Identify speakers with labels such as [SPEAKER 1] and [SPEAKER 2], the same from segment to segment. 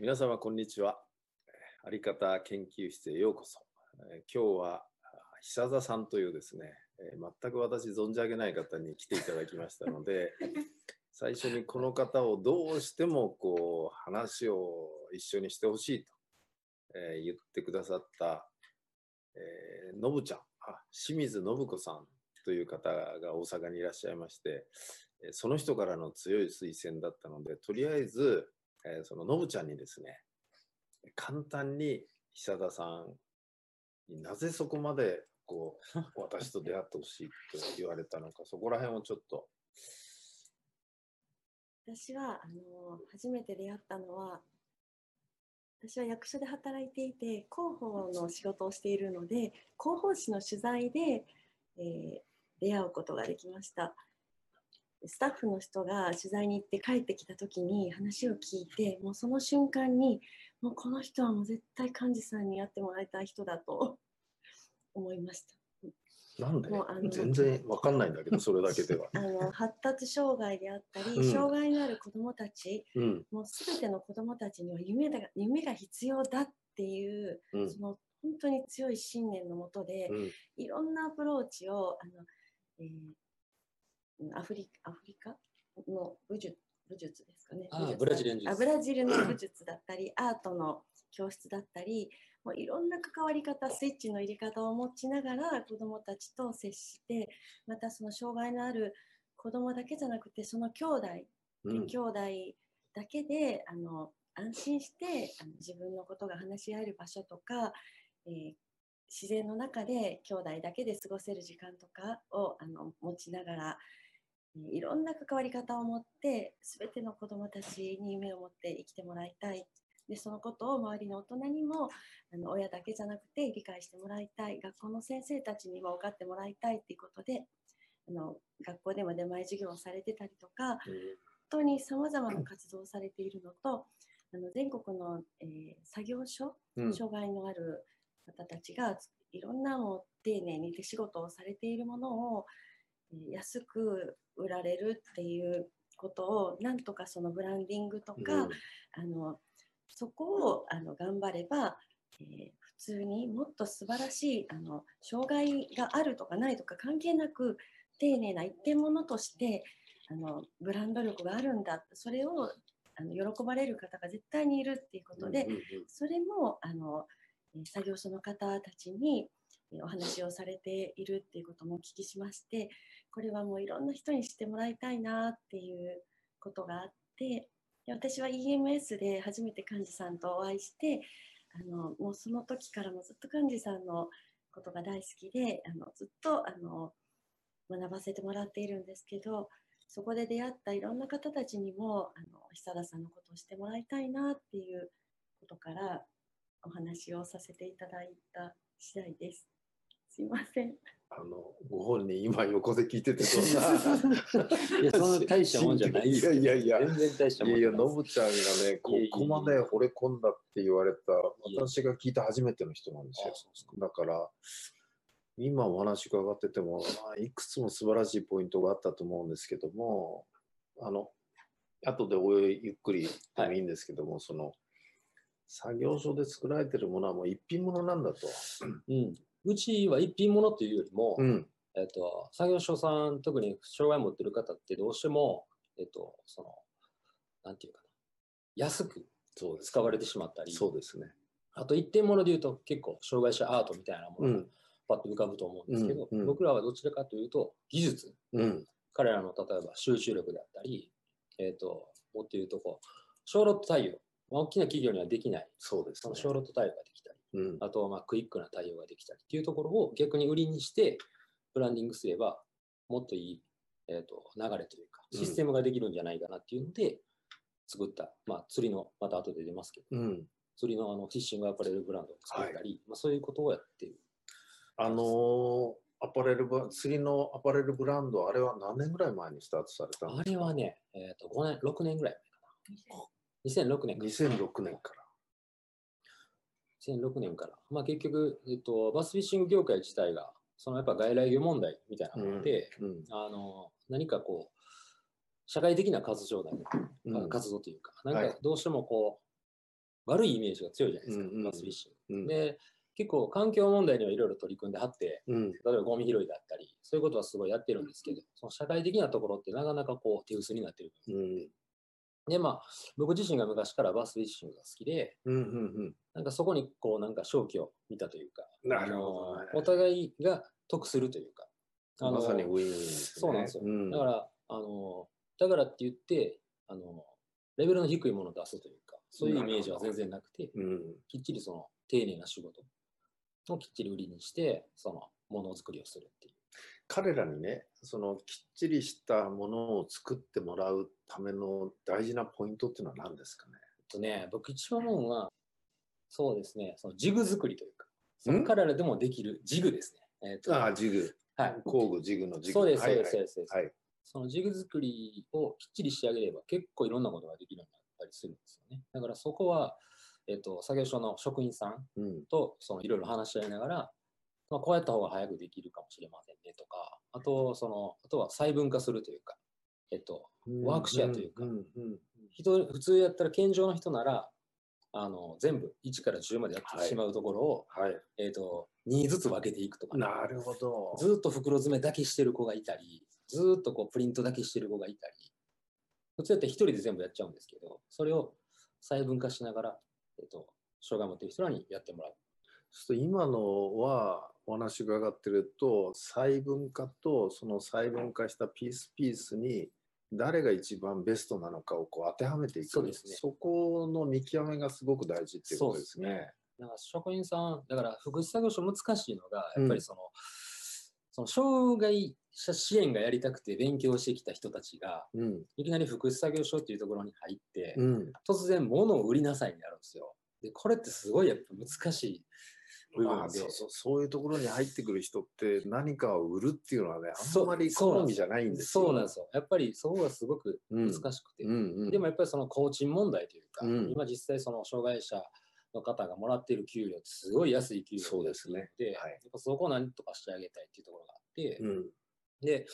[SPEAKER 1] 皆様こんにちは。あり方研究室へようこそ。えー今日はあ久田さんというですね、えー全く私存じ上げない方に来ていただきましたので、最初にこの方をどうしてもこう話を一緒にしてほしいと、えー言ってくださった、えーのぶちゃんあ、清水信子さんという方が大阪にいらっしゃいまして、えーその人からの強い推薦だったので、とりあえず、えーそののぶちゃんにですね、簡単に久田さんになぜそこまでこう 私と出会ってほしいと言われたのか、そこら辺をちょっと。
[SPEAKER 2] 私はあの初めて出会ったのは私は役所で働いていて広報の仕事をしているので広報誌の取材で、えー出会うことができましたスタッフの人が取材に行って帰ってきた時に話を聞いてもうその瞬間にもうこの人はもう絶対幹事さんにやってもらいたい人だと 思いました。
[SPEAKER 1] なんで？
[SPEAKER 2] もうあの
[SPEAKER 1] 全然わかんないんだけど、それだけでは。
[SPEAKER 2] あの発達障害であったり、
[SPEAKER 1] うん。
[SPEAKER 2] 障害のある子どもたち
[SPEAKER 1] うん、
[SPEAKER 2] もうすべての子どもたちには夢だ夢が必要だっていう、
[SPEAKER 1] うん、
[SPEAKER 2] その本当に強い信念のもとで、
[SPEAKER 1] うん、
[SPEAKER 2] いろんなアプローチをあの、えーアフリアフリカ？の武術武術ですかね。
[SPEAKER 3] ブラジルの。術
[SPEAKER 2] あブラジルの武術だったり、アートの教室だったり、もういろんな関わり方、スイッチの入れ方を持ちながら子どもたちと接して、またその障害のある子どもだけじゃなくて、その兄弟
[SPEAKER 1] うん、
[SPEAKER 2] 兄弟だけであの安心してあの自分のことが話し合える場所とか、えー自然の中で兄弟だけで過ごせる時間とかをあの持ちながら、えーいろんな関わり方を持って全ての子どもたちに夢を持って生きてもらいたい。でそのことを周りの大人にもあの親だけじゃなくて理解してもらいたい。学校の先生たちにも分かってもらいたい。っていうことであの学校でも出前授業をされてたりとか
[SPEAKER 1] うん。
[SPEAKER 2] 本当にさまざまな活動をされているのと、あの全国の、えー作業所、
[SPEAKER 1] うん、
[SPEAKER 2] 障害のある方たちがいろんなもう丁寧に手仕事をされているものを、えー安く売られるっていうことをなんとかそのブランディングとか、
[SPEAKER 1] うん。
[SPEAKER 2] あのそこをあの頑張れば、えー普通にもっと素晴らしいあの障害があるとかないとか関係なく丁寧な一点物としてあのブランド力があるんだそれをあの喜ばれる方が絶対にいるっていうことで、それもあのえー作業所の方たちにえーお話をされているっていうこともお聞きしましてこれはもういろんな人に知ってもらいたいなっていうことがあってで私は EMS で初めて幹事さんとお会いしてあのもうその時からもずっと幹事さんのことが大好きであのずっとあの学ばせてもらっているんですけどそこで出会ったいろんな方たちにもあの久田さんのことをしてもらいたいなっていうことからお話をさせていただいた次第です。すいません。
[SPEAKER 1] あのご本人今横で聞いててそんな
[SPEAKER 3] いや、そんな大したもんじゃない
[SPEAKER 1] いやいやいや。
[SPEAKER 3] 全然大した
[SPEAKER 1] いやいや、
[SPEAKER 3] もんじゃない
[SPEAKER 1] のぶちゃんがね、こ
[SPEAKER 3] いやいや。
[SPEAKER 1] こまで惚れ込んだって言われた、
[SPEAKER 3] いや。
[SPEAKER 1] 私が聞いた初めての人なんですよ。だから、今お話伺ってても、まあ、いくつも素晴らしいポイントがあったと思うんですけども、あの、後でおゆっくりでもいいんですけども、その、作業所で作られてるものはもう一品物なんだと。
[SPEAKER 3] うん。うちは一品物というよりも、
[SPEAKER 1] うん。
[SPEAKER 3] えっと、作業所さん、特に障害を持ってる方ってどうしても、えっと、その、なんていうかな、安く。使われてしまったり、
[SPEAKER 1] そうですね。
[SPEAKER 3] あと一点物で言うと結構障害者アートみたいなものが
[SPEAKER 1] うん。
[SPEAKER 3] パッと浮かぶと思うんですけど、
[SPEAKER 1] うんうん
[SPEAKER 3] 僕らはどちらかというと技術、
[SPEAKER 1] うん。
[SPEAKER 3] 彼らの例えば集中力であったり、えっ、と、もっと言うとこう、小ロット対応、大きな企業にはできない、
[SPEAKER 1] そうですね
[SPEAKER 3] その。小ロット対応ができたり、
[SPEAKER 1] うん。
[SPEAKER 3] あとはまあクイックな対応ができたりっていうところを逆に売りにして、ブランディングすれば、もっといい、えー、と流れというか、システムができるんじゃないかなっていうので、作った、まあ、釣りの、また後で出ますけど、
[SPEAKER 1] うん。
[SPEAKER 3] 釣りのあのフィッシングアパレルブランドを作ったり、まあ、そういうことをやっている。
[SPEAKER 1] あのーアパレルブ、釣りのアパレルブランド、あれは何年ぐらい前にスタートされたん
[SPEAKER 3] あ
[SPEAKER 1] ですか？
[SPEAKER 3] れはね、えっ、と、5年、6年ぐらい前かな。2006年か。
[SPEAKER 1] 2006年から。
[SPEAKER 3] 2006年から。まあ結局、えっ、と、バスフィッシング業界自体が、そのやっぱ外来魚問題みたいなので、
[SPEAKER 1] うん。
[SPEAKER 3] あの、何かこう、社会的な活動だね、
[SPEAKER 1] うん。
[SPEAKER 3] 活動というか、
[SPEAKER 1] は
[SPEAKER 3] ないんかどうしてもこう、悪いイメージが強いじゃないですか、
[SPEAKER 1] うんうん。
[SPEAKER 3] バスフィッシング。
[SPEAKER 1] うん。
[SPEAKER 3] で、結構環境問題にはいろいろ取り組んではって、
[SPEAKER 1] うん。
[SPEAKER 3] 例えばゴミ拾いだったり、そういうことはすごいやってるんですけど、その社会的なところってなかなかこう手薄になってる。
[SPEAKER 1] うん
[SPEAKER 3] で、まあ、僕自身が昔からバスフィッシングが好きで、
[SPEAKER 1] うんうん
[SPEAKER 3] なんかそこにこうなんか勝機を見たというか、
[SPEAKER 1] なるほどね
[SPEAKER 3] お互いが得するというか、あの
[SPEAKER 1] まさにウィンウィンですね。
[SPEAKER 3] そうなんですよ。
[SPEAKER 1] ん
[SPEAKER 3] だから、あの、だからって言って、あの、レベルの低いものを出すというか、そういうイメージは全然なくて、
[SPEAKER 1] うん
[SPEAKER 3] きっちりその丁寧な仕事をきっちり売りにして、そのものづくりをするっていう。
[SPEAKER 1] 彼らにね、そのきっちりしたものを作ってもらうための大事なポイントっていうのは何ですかね？
[SPEAKER 3] えっとね、僕一番思うのは、そうですね、そのジグ作りというか、その彼らでもできるジグですね。えっと
[SPEAKER 1] ああ、ジグ。
[SPEAKER 3] はい。
[SPEAKER 1] 工具、ジグのジグ。
[SPEAKER 3] そうです、そう
[SPEAKER 1] はい
[SPEAKER 3] です、そうです。そうです
[SPEAKER 1] はい。
[SPEAKER 3] そのジグ作りをきっちり仕上げれば結構いろんなことができるようになったりするんですよね。だからそこは、えっと、作業所の職員さん
[SPEAKER 1] うん。
[SPEAKER 3] とそのいろいろ話し合いながら、まあ、こうやった方が早くできるかもしれませんねとか、あと、その、あとは細分化するというか、えっと、ワークシェアというか人、普通やったら健常の人なら、あの、全部1から10までやってしまうところを、
[SPEAKER 1] はい。
[SPEAKER 3] えっと、2ずつ分けていくとかね、
[SPEAKER 1] なるほど。
[SPEAKER 3] ずーっと袋詰めだけしてる子がいたり、ずーっとこうプリントだけしてる子がいたり、普通やったら一人で全部やっちゃうんですけど、それを細分化しながら、えっと、障害を持っている人らにやってもらう。
[SPEAKER 1] ちょっと今のはお話伺ってると細分化とその細分化したピースピースに誰が一番ベストなのかをこう当てはめていく。
[SPEAKER 3] そうですね。
[SPEAKER 1] そこの見極めがすごく大事っていうことですね。
[SPEAKER 3] だから職員さん、だから福祉作業所難しいのが、
[SPEAKER 1] うん。
[SPEAKER 3] やっぱりその、その障害者支援がやりたくて勉強してきた人たちが、
[SPEAKER 1] うん。
[SPEAKER 3] いきなり福祉作業所っていうところに入って、
[SPEAKER 1] うん。
[SPEAKER 3] 突然物を売りなさいになるんですよ。で、これってすごいやっぱ難しい部
[SPEAKER 1] まあ、
[SPEAKER 3] 分で、
[SPEAKER 1] そうそう。そういうところに入ってくる人って何かを売るっていうのはねあ
[SPEAKER 3] ん
[SPEAKER 1] まり好みじゃないんですよ。
[SPEAKER 3] そうなんですよ。やっぱりそこがすごく難しくて。
[SPEAKER 1] うんうん、
[SPEAKER 3] でもやっぱりその工賃問題というか、
[SPEAKER 1] うん。
[SPEAKER 3] 今実際その障害者の方がもらっている給料ってすごい安い給料
[SPEAKER 1] そうですね。
[SPEAKER 3] で、
[SPEAKER 1] はい。
[SPEAKER 3] やっぱそこを何とかしてあげたいっていうところがあって、
[SPEAKER 1] うん。
[SPEAKER 3] で、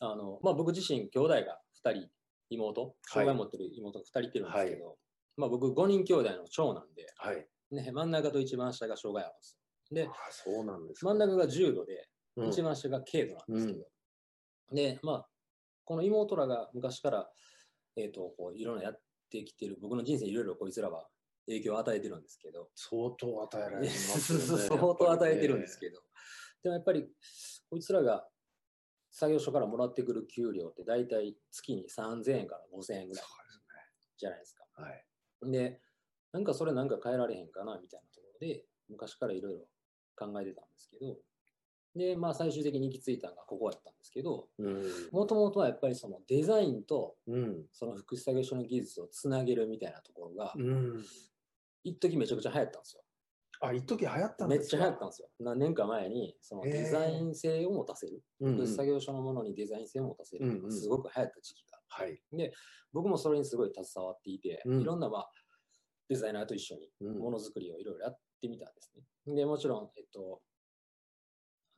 [SPEAKER 3] あの、まあ僕自身兄弟が2人、妹、障害持ってる妹が2人いてるんですけど、まあ僕5人兄弟の長男で、
[SPEAKER 1] はい。
[SPEAKER 3] ね、真ん中と一番下が障害あるんですよ。で
[SPEAKER 1] あ、そうなんですか。
[SPEAKER 3] 真ん中が重度で、
[SPEAKER 1] うん
[SPEAKER 3] 一番下が軽度なんですけど、で、まあ、この妹らが昔から、えっ、と、こう、いろんなやってきてる、僕の人生いろいろこいつらは影響を与えてるんですけど、
[SPEAKER 1] 相当与えられてますよね。
[SPEAKER 3] 相当与えてるんです
[SPEAKER 1] ど。
[SPEAKER 3] けど、でもやっぱり、こいつらが作業所からもらってくる給料って大体月に3000円から5000円ぐらいじゃないですか。
[SPEAKER 1] ね。はい。
[SPEAKER 3] で、なんかそれなんか変えられへんかなみたいなところで、昔からいろいろ考えてたんですけど、で、まあ最終的に行き着いたのがここやったんですけど、
[SPEAKER 1] うん。
[SPEAKER 3] もともとはやっぱりそのデザインと
[SPEAKER 1] うん。
[SPEAKER 3] その福祉作業所の技術をつなげるみたいなところが、
[SPEAKER 1] うん。
[SPEAKER 3] 一時めちゃくちゃ流行ったんですよ。
[SPEAKER 1] あ、一時流行ったん
[SPEAKER 3] めっ
[SPEAKER 1] ですか？
[SPEAKER 3] ちゃ流行ったんですよ。何年か前に、そのデザイン性を持たせる、
[SPEAKER 1] うんうん
[SPEAKER 3] 福祉作業所のものにデザイン性を持たせる、
[SPEAKER 1] うんうん
[SPEAKER 3] すごく流行った時期があって
[SPEAKER 1] はい。
[SPEAKER 3] 僕もそれにすごい携わっていて、
[SPEAKER 1] うん
[SPEAKER 3] いろんな、まあ、デザイナーと一緒に
[SPEAKER 1] うん
[SPEAKER 3] ものづくりをいろいろやってみたんですね。で、もちろん、えっと、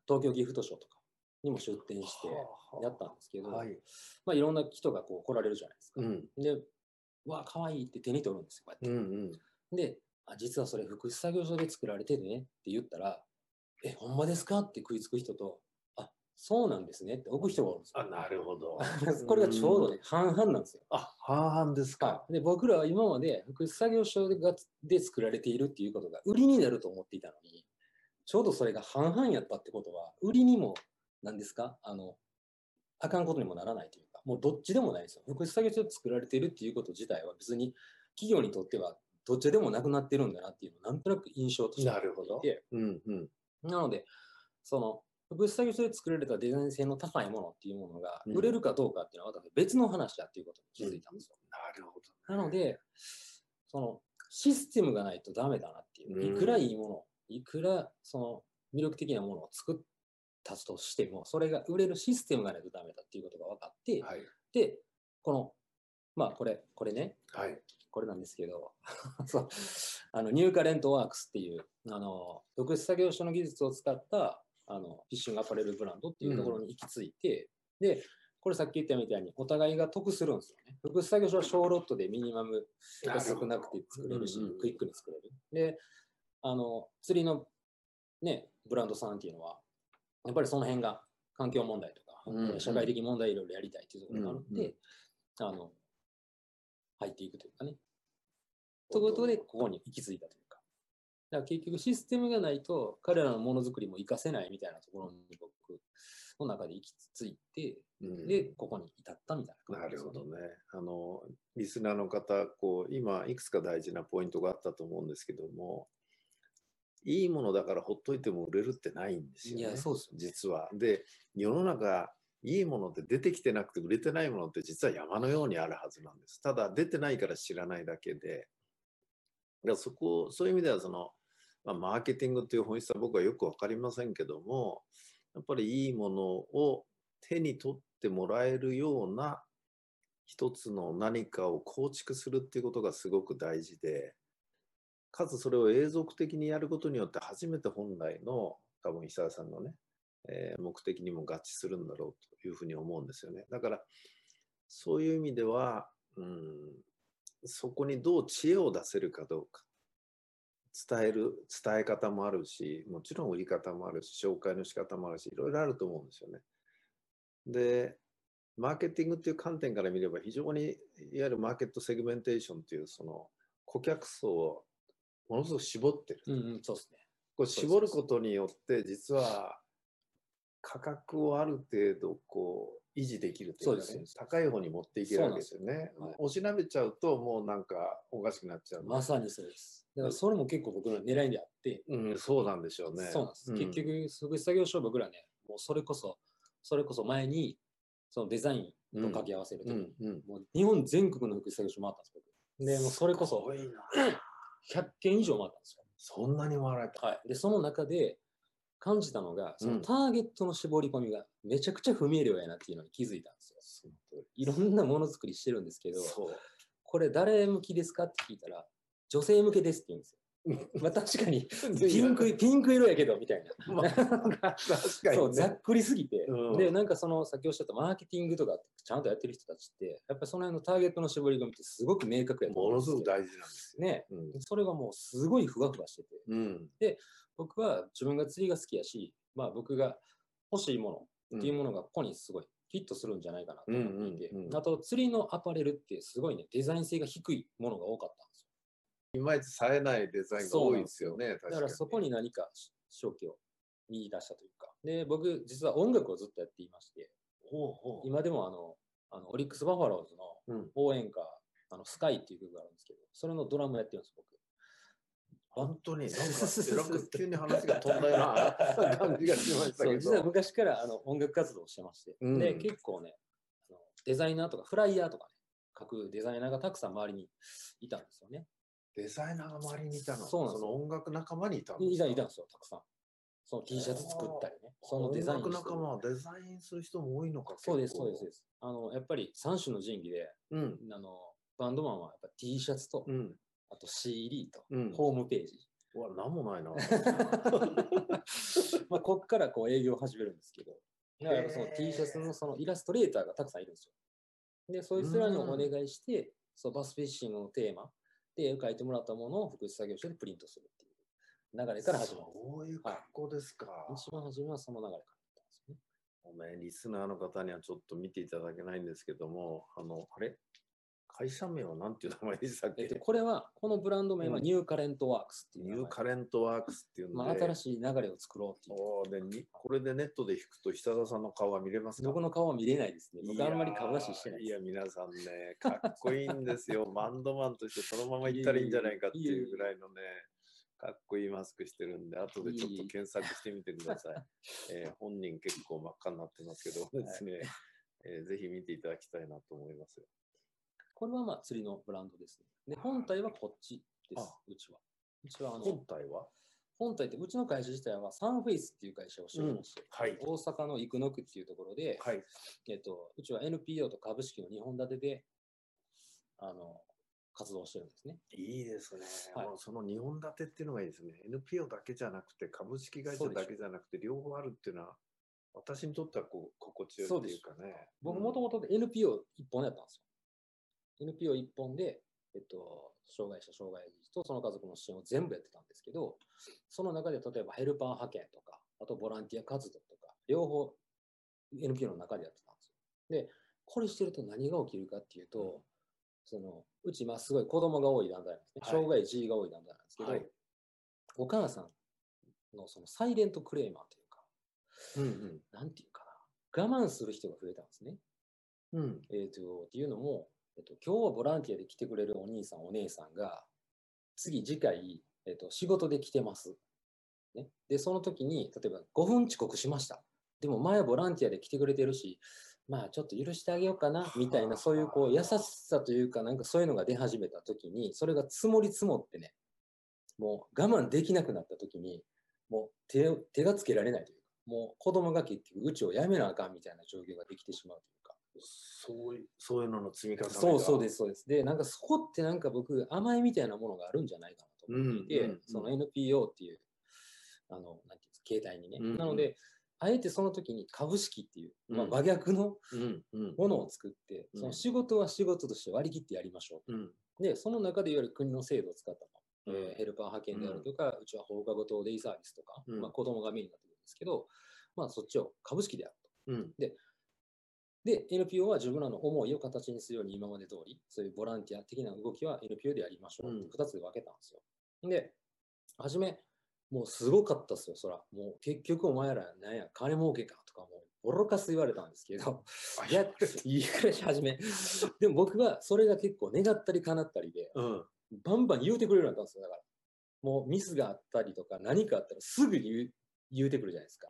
[SPEAKER 3] 東京ギフトショーとかにも出展してやったんですけど、
[SPEAKER 1] はい。
[SPEAKER 3] まあ、いろんな人がこう来られるじゃないですか。
[SPEAKER 1] うん。
[SPEAKER 3] で、うわ、かわいいって手に取るんですよ、こうやって。
[SPEAKER 1] うんうん。
[SPEAKER 3] で、あ、実はそれ福祉作業所で作られてるねって言ったら、え、ほんまですかって食いつく人と、あ、そうなんですねって置く人がおるんですよ。
[SPEAKER 1] あ、なるほど。
[SPEAKER 3] これがちょうどね、半々なんですよ。
[SPEAKER 1] あ、半々ですか。
[SPEAKER 3] はい、で僕らは今まで福祉作業所がで作られているっていうことが売りになると思っていたのに、ちょうどそれが半々やったってことは、売りにも、何ですか？あの、あかんことにもならないというか、もうどっちでもないですよ。福祉作業所で作られているっていうこと自体は別に企業にとってはどっちでもなくなってるんだなっていうのをなんとなく印象として
[SPEAKER 1] なるほどうんうん。
[SPEAKER 3] なので、その、福祉作業所で作られたデザイン性の高いものっていうものが
[SPEAKER 1] うん
[SPEAKER 3] 売れるかどうかっていうのは私別の話だっていうことに気づいたんですよ。
[SPEAKER 1] なるほど。
[SPEAKER 3] なので、そのシステムがないとダメだなっていう。
[SPEAKER 1] うん
[SPEAKER 3] いくらいいもの、いくらその魅力的なものを作ったとしても、それが売れるシステムがないとダメだっていうことが分かって、
[SPEAKER 1] はい。
[SPEAKER 3] で、この、まあこれ、これね、
[SPEAKER 1] はい。
[SPEAKER 3] これなんですけど、そうあのニューカレントワークスっていう、あの、独自作業所の技術を使った、あの、フィッシングアパレルブランドっていうところに行き着いて、で、これさっき言ったみたいに、お互いが得するんですよね。複数作業所は小ロットでミニマムが少なくて作れるし
[SPEAKER 1] うんうんうん、
[SPEAKER 3] クイックに作れる。で、あの、釣りのね、ブランドさんっていうのは、やっぱりその辺が環境問題とか、
[SPEAKER 1] うんうん
[SPEAKER 3] 社会的問題いろいろやりたいっていうところがあるので、
[SPEAKER 1] うんうん
[SPEAKER 3] あの、入っていくというかね。ということで、ここに行き着いたというか。だから結局システムがないと、彼らのものづくりも活かせないみたいなところに僕の中で行き着いて、
[SPEAKER 1] うん
[SPEAKER 3] で、ここに至ったみたいな
[SPEAKER 1] な
[SPEAKER 3] 感じですよ
[SPEAKER 1] るほどね。あの、リスナーの方、こう、今、いくつか大事なポイントがあったと思うんですけども、いいものだからほっといても売れるってないんですよね。
[SPEAKER 3] いやそうですよね
[SPEAKER 1] 実は。で、世の中、いいものって出てきてなくて売れてないものって実は山のようにあるはずなんです。ただ、出てないから知らないだけで、だからそこ、そういう意味では、その、まあ、マーケティングという本質は僕はよくわかりませんけども、やっぱりいいものを手に取ってもらえるような一つの何かを構築するっていうことがすごく大事で、かつそれを永続的にやることによって初めて本来の多分久田さんのね、えー目的にも合致するんだろうというふうに思うんですよね。だからそういう意味では、うん、そこにどう知恵を出せるかどうか。伝える、伝え方もあるし、もちろん売り方もあるし、紹介の仕方もあるし、いろいろあると思うんですよね。で、マーケティングっていう観点から見れば、非常にいわゆるマーケットセグメンテーションっていう、その顧客層をものすごく絞ってる。
[SPEAKER 3] うんうん、そうですね。
[SPEAKER 1] これ絞ることによって、実は価格をある程度こう維持できるというか、ね高い方に持っていけるわけですよね。
[SPEAKER 3] はい
[SPEAKER 1] おしなべちゃうと、もうなんかおかしくなっちゃう
[SPEAKER 3] まさにそうです。だからそれも結構僕の狙いであって、
[SPEAKER 1] うん、そうなんでしょうね。
[SPEAKER 3] そうなんです。
[SPEAKER 1] ん
[SPEAKER 3] 結局、福祉作業所僕らね、もうそれこそ、それこそ前に、そのデザインと掛け合わせるときに、
[SPEAKER 1] うんうん。
[SPEAKER 3] もう日本全国の福祉作業所回ったんです、僕。で、もうそれこそ
[SPEAKER 1] すごいな。
[SPEAKER 3] 100件以上回ったんですよ。
[SPEAKER 1] そんなに笑えた。
[SPEAKER 3] はい。で、その中で感じたのが、そ
[SPEAKER 1] うん
[SPEAKER 3] のターゲットの絞り込みがめちゃくちゃ不明瞭やなっていうのに気づいたんですよ。いろんなものづくりしてるんですけど。これ誰向きですかって聞いたら、女性向けですって言うんですよ。まあ確かに、ピンク、ピンク色やけど、みたいな。
[SPEAKER 1] 確かに、ね。
[SPEAKER 3] そう、ざっくりすぎて、
[SPEAKER 1] うん
[SPEAKER 3] で、なんかその、先おっしゃったマーケティングとかちゃんとやってる人たちって、やっぱりその辺のターゲットの絞り込みってすごく明確や
[SPEAKER 1] もの
[SPEAKER 3] す
[SPEAKER 1] ごく大事なんですよ。
[SPEAKER 3] ね。
[SPEAKER 1] うん。
[SPEAKER 3] それがもうすごいふわふわしてて、
[SPEAKER 1] うん。
[SPEAKER 3] 僕は自分が釣りが好きやし、まあ僕が欲しいものっていうものがここにすごいフィットするんじゃないかなと思っていて、
[SPEAKER 1] うんうんうん
[SPEAKER 3] あと釣りのアパレルってすごいね、デザイン性が低いものが多かった。
[SPEAKER 1] いまいち冴えないデザインが多いですよね。確
[SPEAKER 3] だからそこに何か消去を見出したというか。で、僕実は音楽をずっとやっていまして、
[SPEAKER 1] ほうほう
[SPEAKER 3] 今でもあの、あのオリックス・バファローズの
[SPEAKER 1] うん
[SPEAKER 3] 応援歌、あのスカイっていう曲があるんですけど、それのドラムやってるんです、僕。
[SPEAKER 1] 本当に、なんか、急に話が飛んだような 感じがしましたけど。
[SPEAKER 3] 実は昔からあの音楽活動をしてまして、
[SPEAKER 1] うん
[SPEAKER 3] で結構ねあのデザイナーとかフライヤーとかね書くデザイナーがたくさん周りにいたんですよね。
[SPEAKER 1] デザイナーが周りにいたの？
[SPEAKER 3] そうなんですよ
[SPEAKER 1] の音楽仲間にいたんです
[SPEAKER 3] い
[SPEAKER 1] か
[SPEAKER 3] たいたんですよたくさん。その T シャツ作ったりね、そのデザイン
[SPEAKER 1] 音楽仲間はデザインする人も多いのか。
[SPEAKER 3] そうですそうですそうです。あのやっぱり三種の神器で
[SPEAKER 1] うん。
[SPEAKER 3] あのバンドマンはやっぱ T シャツと、
[SPEAKER 1] うん。
[SPEAKER 3] あと CD と、
[SPEAKER 1] うん。
[SPEAKER 3] ホームページ。
[SPEAKER 1] うわ、なんもないな。
[SPEAKER 3] まあこっからこう営業を始めるんですけど、だからその T シャツのそのイラストレーターがたくさんいるんですよ。で、そいつらにお願いして、そうバスフィッシングのテーマで絵を描いてもらったものを福祉作業所でプリントするっていう流れから始まる。
[SPEAKER 1] そういう格好ですか。
[SPEAKER 3] 一番初めはその流れからだったんですよね。
[SPEAKER 1] ね、リスナーの方にはちょっと見ていただけないんですけども、あの、あれ？会社名はなんていう名前でしたっけ、
[SPEAKER 3] えっと、これは、このブランド名は
[SPEAKER 1] うん
[SPEAKER 3] ニューカレントワークスっていう
[SPEAKER 1] ニ。ューカレントワークスっていうので、
[SPEAKER 3] まあ、新しい流れを作ろうっていう。
[SPEAKER 1] でにこれでネットで弾くと久田さんの顔は見れますか？
[SPEAKER 3] 僕の顔は見れないですね。僕あんまり顔出ししてない。
[SPEAKER 1] いや、皆さんね、かっこいいんですよ。バンドマンとしてそのまま行ったらいいんじゃないかっていうぐらいのね、かっこいいマスクしてるんで、後でちょっと検索してみてください。えー本人結構真っ赤になってますけどですね、えーぜひ見ていただきたいなと思いますよ。
[SPEAKER 3] これはまあ釣りのブランドですね。で、本体はこっちです
[SPEAKER 1] あ、
[SPEAKER 3] うちは。うちはあの
[SPEAKER 1] 本体は？
[SPEAKER 3] 本体って、うちの会社自体はサンフェイスっていう会社をしておりまして、
[SPEAKER 1] はい。
[SPEAKER 3] 大阪の生野区っていうところで、
[SPEAKER 1] はい。
[SPEAKER 3] えっと、うちは NPO と株式の2本立てで、あの、活動してるんですね。
[SPEAKER 1] いいですね。
[SPEAKER 3] はい
[SPEAKER 1] その2本立てっていうのがいいですね。NPO だけじゃなくて、株式会社だけじゃなくて、両方あるっていうのは、私にとってはこう心地よいっていうかね。
[SPEAKER 3] 僕もともと NPO 一本やったんですよ。NPO 一本で、えっと、障害者、障害児とその家族の支援を全部やってたんですけど、その中で例えばヘルパー派遣とか、あとボランティア活動とか、両方 NPO の中でやってたんですよ。で、これしてると何が起きるかっていうと、そのうち今すごい子供が多い団体なんですね。
[SPEAKER 1] はい
[SPEAKER 3] 障害児が多い団体なんですけど、
[SPEAKER 1] はい
[SPEAKER 3] お母さんのそのサイレントクレーマーというか、
[SPEAKER 1] うんうん。
[SPEAKER 3] なんていうかな、我慢する人が増えたんですね。
[SPEAKER 1] うん。
[SPEAKER 3] えー、とっていうのも、えっと、今日はボランティアで来てくれるお兄さん、お姉さんが、次、次回、えっと、仕事で来てます。ね、で、その時に、例えば5分遅刻しました。でも前はボランティアで来てくれてるし、まあちょっと許してあげようかな、みたいな、そういうこう優しさというか、なんかそういうのが出始めた時に、それが積もり積もってね、もう我慢できなくなった時に、もう手手がつけられないというか、もう子供が結局、うちをやめなあかんみたいな状況ができてしまうというか、
[SPEAKER 1] そういう、そういうのの積み重ねが。
[SPEAKER 3] そうそうです、そうです。で、なんかそこってなんか僕、甘えみたいなものがあるんじゃないかなと思っていて、
[SPEAKER 1] うんうんうん
[SPEAKER 3] その NPO っていう、あの、なんていうんですか、携帯にね。
[SPEAKER 1] うんうん
[SPEAKER 3] なので、あえてその時に株式っていう、まあ、
[SPEAKER 1] うん
[SPEAKER 3] 真逆の
[SPEAKER 1] うんうん。
[SPEAKER 3] ものを作って、
[SPEAKER 1] うん
[SPEAKER 3] その仕事は仕事として割り切ってやりましょ
[SPEAKER 1] うん。
[SPEAKER 3] う。で、その中でいわゆる国の制度を使ったもの、
[SPEAKER 1] うん
[SPEAKER 3] えーヘルパー派遣であるとか、うちは放課後等デイサービスとか、
[SPEAKER 1] うん
[SPEAKER 3] まあ、子供がメインになってくるんですけど、まあ、そっちを株式でやると。
[SPEAKER 1] うん。
[SPEAKER 3] で、NPO は自分らの思いを形にするように今まで通り、そういうボランティア的な動きは NPO でやりましょう
[SPEAKER 1] うん
[SPEAKER 3] って2つで分けたんですよ。で、初め、もうすごかったっすよ、そら。もう結局お前らなんや、金儲けかとかもうボロカス言われたんですけど、いや、いいくらし始め。でも僕はそれが結構願ったり叶ったりで、
[SPEAKER 1] うん。
[SPEAKER 3] バンバン言うてくれるようになったんですよ、だから。もうミスがあったりとか何かあったらすぐ言う言うてくるじゃないですか。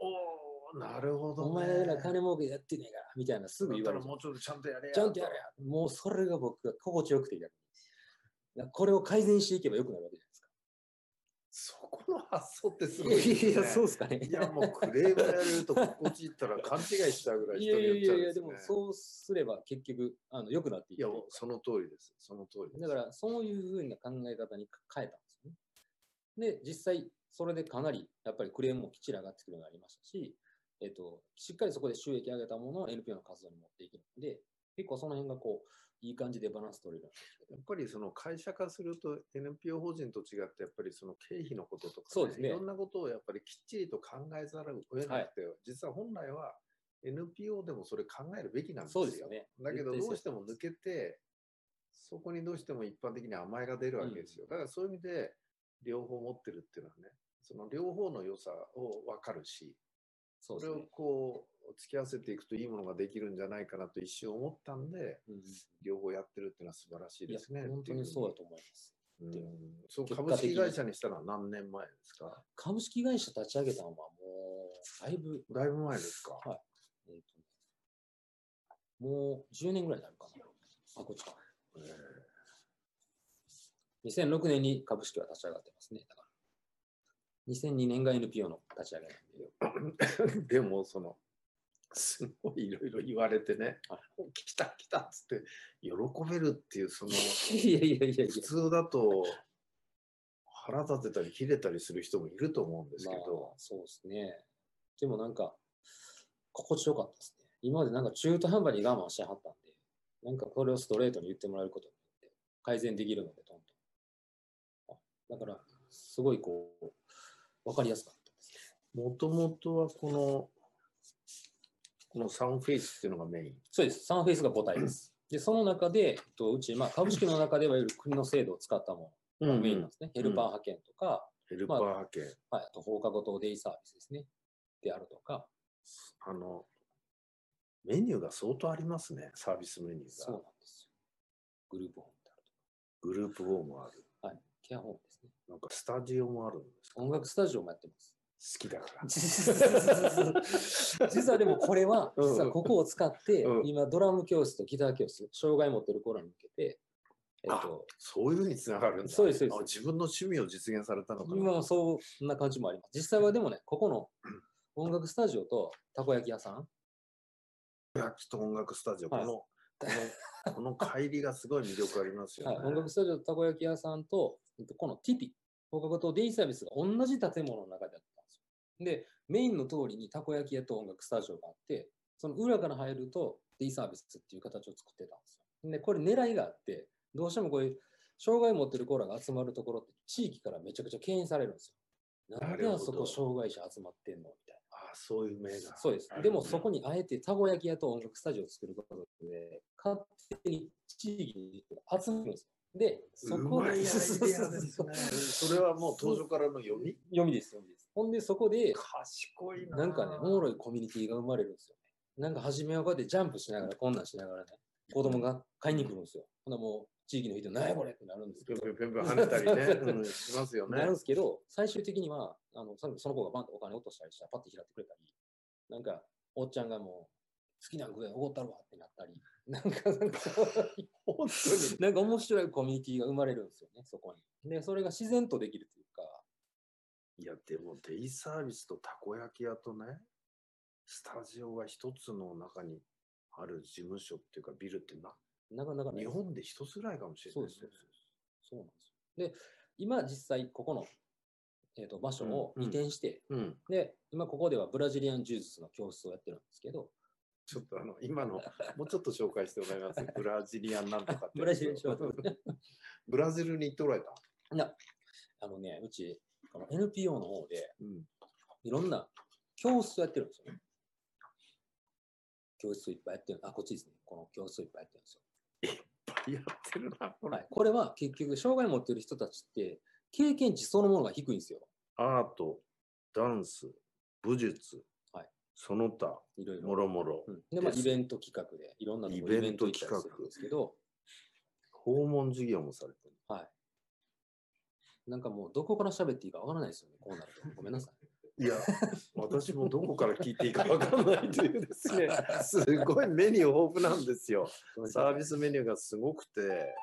[SPEAKER 1] なるほど、ね。
[SPEAKER 3] お前ら金儲けやってねえから、みたいなすぐ言われる
[SPEAKER 1] もうちょっとちゃんとやれや。
[SPEAKER 3] ちゃんとやれや。もうそれが僕が心地よくて逆に。なこれを改善していけばよくなるわけじゃないですか。
[SPEAKER 1] そこの発想ってすごいです、ね。
[SPEAKER 3] いやいや、そうですかね。
[SPEAKER 1] いや、もうクレームやると心地いったら勘違いしちゃうぐらい
[SPEAKER 3] いや
[SPEAKER 1] 人によっちゃうん
[SPEAKER 3] いやいや、
[SPEAKER 1] ですね。
[SPEAKER 3] でもそうすれば結局、あの良くなってい
[SPEAKER 1] いや
[SPEAKER 3] くというか。
[SPEAKER 1] その通りです。その通りです。
[SPEAKER 3] だから、そういうふうな考え方に変えたんですよね。で、実際、それでかなり、やっぱりクレームもきっちり上がってくるようになりましたし、えっと、しっかりそこで収益上げたものを NPO の活動に持っていくので、結構その辺がこう、いい感じでバランス取れる。
[SPEAKER 1] やっぱりその会社化すると NPO 法人と違ってやっぱりその経費のこととか、
[SPEAKER 3] そうですね。
[SPEAKER 1] いろんなことをやっぱりきっちりと考えざるを得なくて、実は本来は NPO でもそれ考えるべきなんですよ。
[SPEAKER 3] そうですよね。
[SPEAKER 1] だけどどうしても抜けて、そこにどうしても一般的に甘えが出るわけですよ。だからそういう意味で両方持ってるっていうのはね、その両方の良さを分かるし、それを。こう突き合わせていくといいものができるんじゃないかなと一瞬思ったんで、
[SPEAKER 3] うん
[SPEAKER 1] 両方やってるっていうのは素晴らしいですね。
[SPEAKER 3] 本当にそうだと思います。
[SPEAKER 1] うんそう株式会社にしたのは何年前ですか？
[SPEAKER 3] 株式会社立ち上げたのはもう、だいぶ、
[SPEAKER 1] だいぶ前ですか、
[SPEAKER 3] はいえーとねもう10年ぐらいになるかな。あ、こっちか。
[SPEAKER 1] え
[SPEAKER 3] 2006年に株式は立ち上がってますね。だから。2002年が NPO の立ち上げなんで。
[SPEAKER 1] ー でもそのすごいいろいろ言われてね
[SPEAKER 3] は「
[SPEAKER 1] 来た来た」っつって喜べるっていうその
[SPEAKER 3] いやいやいやい
[SPEAKER 1] 普通だと腹立てたり切れたりする人もいると思うんです
[SPEAKER 3] や。まあ
[SPEAKER 1] けど、、
[SPEAKER 3] そうですね。でもなんか、心地よかったですね。今までなんか中途半端に我慢してはったんで、なんかこれをストレートに言ってもらえることによって改善できるので、どんどん。あだから、すごいこう、わかりやすかったです。
[SPEAKER 1] もともとはこのこのサンフェイスっていうのがメイン
[SPEAKER 3] そうです。サンフェイスが母体です。で、その中で、と、うち、まあ、株式の中ではいわゆる国の制度を使ったものがメインなんですね。ヘルパー派遣とか、
[SPEAKER 1] ヘルパー派遣、
[SPEAKER 3] はい、あと放課後等デイサービスですね。であるとか、
[SPEAKER 1] あのメニューが相当ありますねサービスメニュー
[SPEAKER 3] そうなん
[SPEAKER 1] が
[SPEAKER 3] ですよ。グループホームである
[SPEAKER 1] グループホームある
[SPEAKER 3] とか、はい、ケアホーム。
[SPEAKER 1] なんかスタジオもあるんですか？
[SPEAKER 3] 音楽スタジオもやってます。
[SPEAKER 1] 好きだから。
[SPEAKER 3] 実はでもこれは、
[SPEAKER 1] うん。
[SPEAKER 3] 実はここを使って、
[SPEAKER 1] うん。
[SPEAKER 3] 今ドラム教室とギター教室、障害持ってる頃に向けて、えっと、
[SPEAKER 1] そういうふうにつながるんだ。
[SPEAKER 3] そうですそうです。
[SPEAKER 1] あ自分の趣味を実現されたのかな。
[SPEAKER 3] 今はそんな感じもあります。実際はでもね、ここの音楽スタジオとたこ焼き屋さん、
[SPEAKER 1] 焼きと音楽スタジオ、
[SPEAKER 3] はい。
[SPEAKER 1] このこのこの乖離がすごい魅力ありますよね、
[SPEAKER 3] はい、音楽スタジオとたこ焼き屋さんとこのティピ、放課後とデイサービスが同じ建物の中でやってたんですよ。で、メインの通りにたこ焼き屋と音楽スタジオがあって、その裏から入るとデイサービスっていう形を作ってたんですよ。で、これ狙いがあって、どうしてもこういう障害を持ってるコーラが集まるところって地域からめちゃくちゃ敬遠されるんですよ。なんであそこ障害者集まってんのみたいな。
[SPEAKER 1] ああ、そういう名が。
[SPEAKER 3] そうです。でもそこにあえてたこ焼き屋と音楽スタジオを作ることで、勝手に地域に集めるんですよ。で、そこで、
[SPEAKER 1] ね。それはもう当初からの読み？
[SPEAKER 3] 読みです、読みです。ほんで、そこで、
[SPEAKER 1] 賢いな。
[SPEAKER 3] なんかね、おもろいコミュニティが生まれるんですよね。なんか初めはこうやってジャンプしながら、こんなんしながらね、子供が買いに来るんですよ。ほんならもう地域の人、何やこれってなるんですけど
[SPEAKER 1] ぴょんぴょんぴょん跳ねたりね、うん、しますよね
[SPEAKER 3] なるん。ですけど、最終的には、あのそのその子がバンとお金落としたりしたら、パッて拾ってくれたり、なんか、おっちゃんがもう、好きな具合おごったるわってなったり、なんか、なんかそう
[SPEAKER 1] 本当に。
[SPEAKER 3] なんか面白いコミュニティが生まれるんですよね、そこに。で、それが自然とできるというか、
[SPEAKER 1] いや、でもデイサービスとたこ焼き屋とね、スタジオが一つの中にある事務所っていうかビルってな、
[SPEAKER 3] なかなかね
[SPEAKER 1] 日本で一つぐらいかもしれない
[SPEAKER 3] そうです、そうです。そうなんですよ。で、今実際ここの、えー、と場所を
[SPEAKER 1] うん
[SPEAKER 3] 移転して、
[SPEAKER 1] うん。
[SPEAKER 3] で、今ここではブラジリアン柔術の教室をやってるんですけど、
[SPEAKER 1] ちょっとあの、今の、もうちょっと紹介してもらいます？ブラジリアンなんとかって。
[SPEAKER 3] ブラジリアンショート
[SPEAKER 1] ブラジルに行っておられた？
[SPEAKER 3] あのね、うち、この NPO の方で
[SPEAKER 1] うん。
[SPEAKER 3] いろんな教室をやってるんですよね。教室をいっぱいやってる。あ、こっちですね。この教室をいっぱいやってるんですよ。
[SPEAKER 1] やってるな、これ。
[SPEAKER 3] はい、これは結局、障害を持ってる人たちって、経験値そのものが低いんですよ。
[SPEAKER 1] アート、ダンス、武術、
[SPEAKER 3] はい
[SPEAKER 1] その他、
[SPEAKER 3] いろいろ。
[SPEAKER 1] もろもろ
[SPEAKER 3] う、んで、まあ、イベント企画で、いろんなとこ
[SPEAKER 1] イベント
[SPEAKER 3] イベント行ったりするんですけど、
[SPEAKER 1] 訪問事業もされてる。
[SPEAKER 3] はい。なんかもう、どこから喋っていいかわからないですよね、こうなると。ごめんなさい。
[SPEAKER 1] いや、私もどこから聞いていいかわかんないというです ね、すごいメニュー豊富なんですよ。サービスメニューがすごくて、